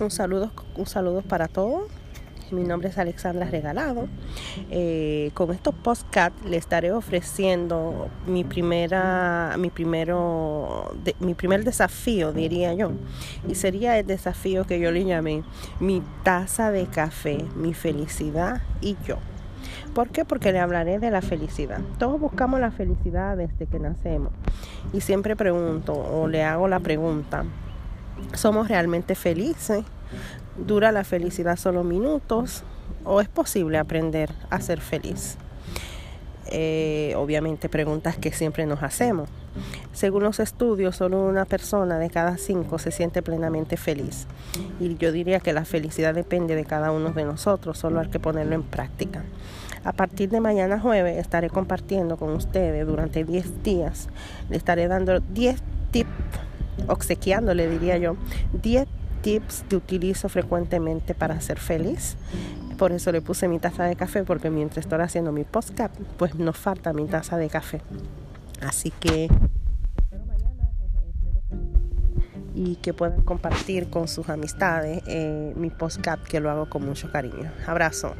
Un saludo, un para todos. Mi nombre es Alexandra Regalado. Eh, con estos podcasts le estaré ofreciendo mi primera, mi primero, mi primer desafío, diría yo. Y sería el desafío que yo le llamé mi taza de café, mi felicidad y yo. ¿Por qué? Porque le hablaré de la felicidad. Todos buscamos la felicidad desde que nacemos. Y siempre pregunto o le hago la pregunta, ¿somos realmente felices? ¿Dura la felicidad solo minutos o es posible aprender a ser feliz? Eh, obviamente preguntas que siempre nos hacemos. Según los estudios, solo una persona de cada cinco se siente plenamente feliz. Y yo diría que la felicidad depende de cada uno de nosotros, solo hay que ponerlo en práctica. A partir de mañana jueves estaré compartiendo con ustedes durante 10 días. Le estaré dando 10 tips, obsequiándole diría yo, 10 tips que utilizo frecuentemente para ser feliz. Por eso le puse mi taza de café, porque mientras estoy haciendo mi podcast, pues nos falta mi taza de café. Así que espero mañana, y que puedan compartir con sus amistades eh, mi podcast, que lo hago con mucho cariño. Abrazo.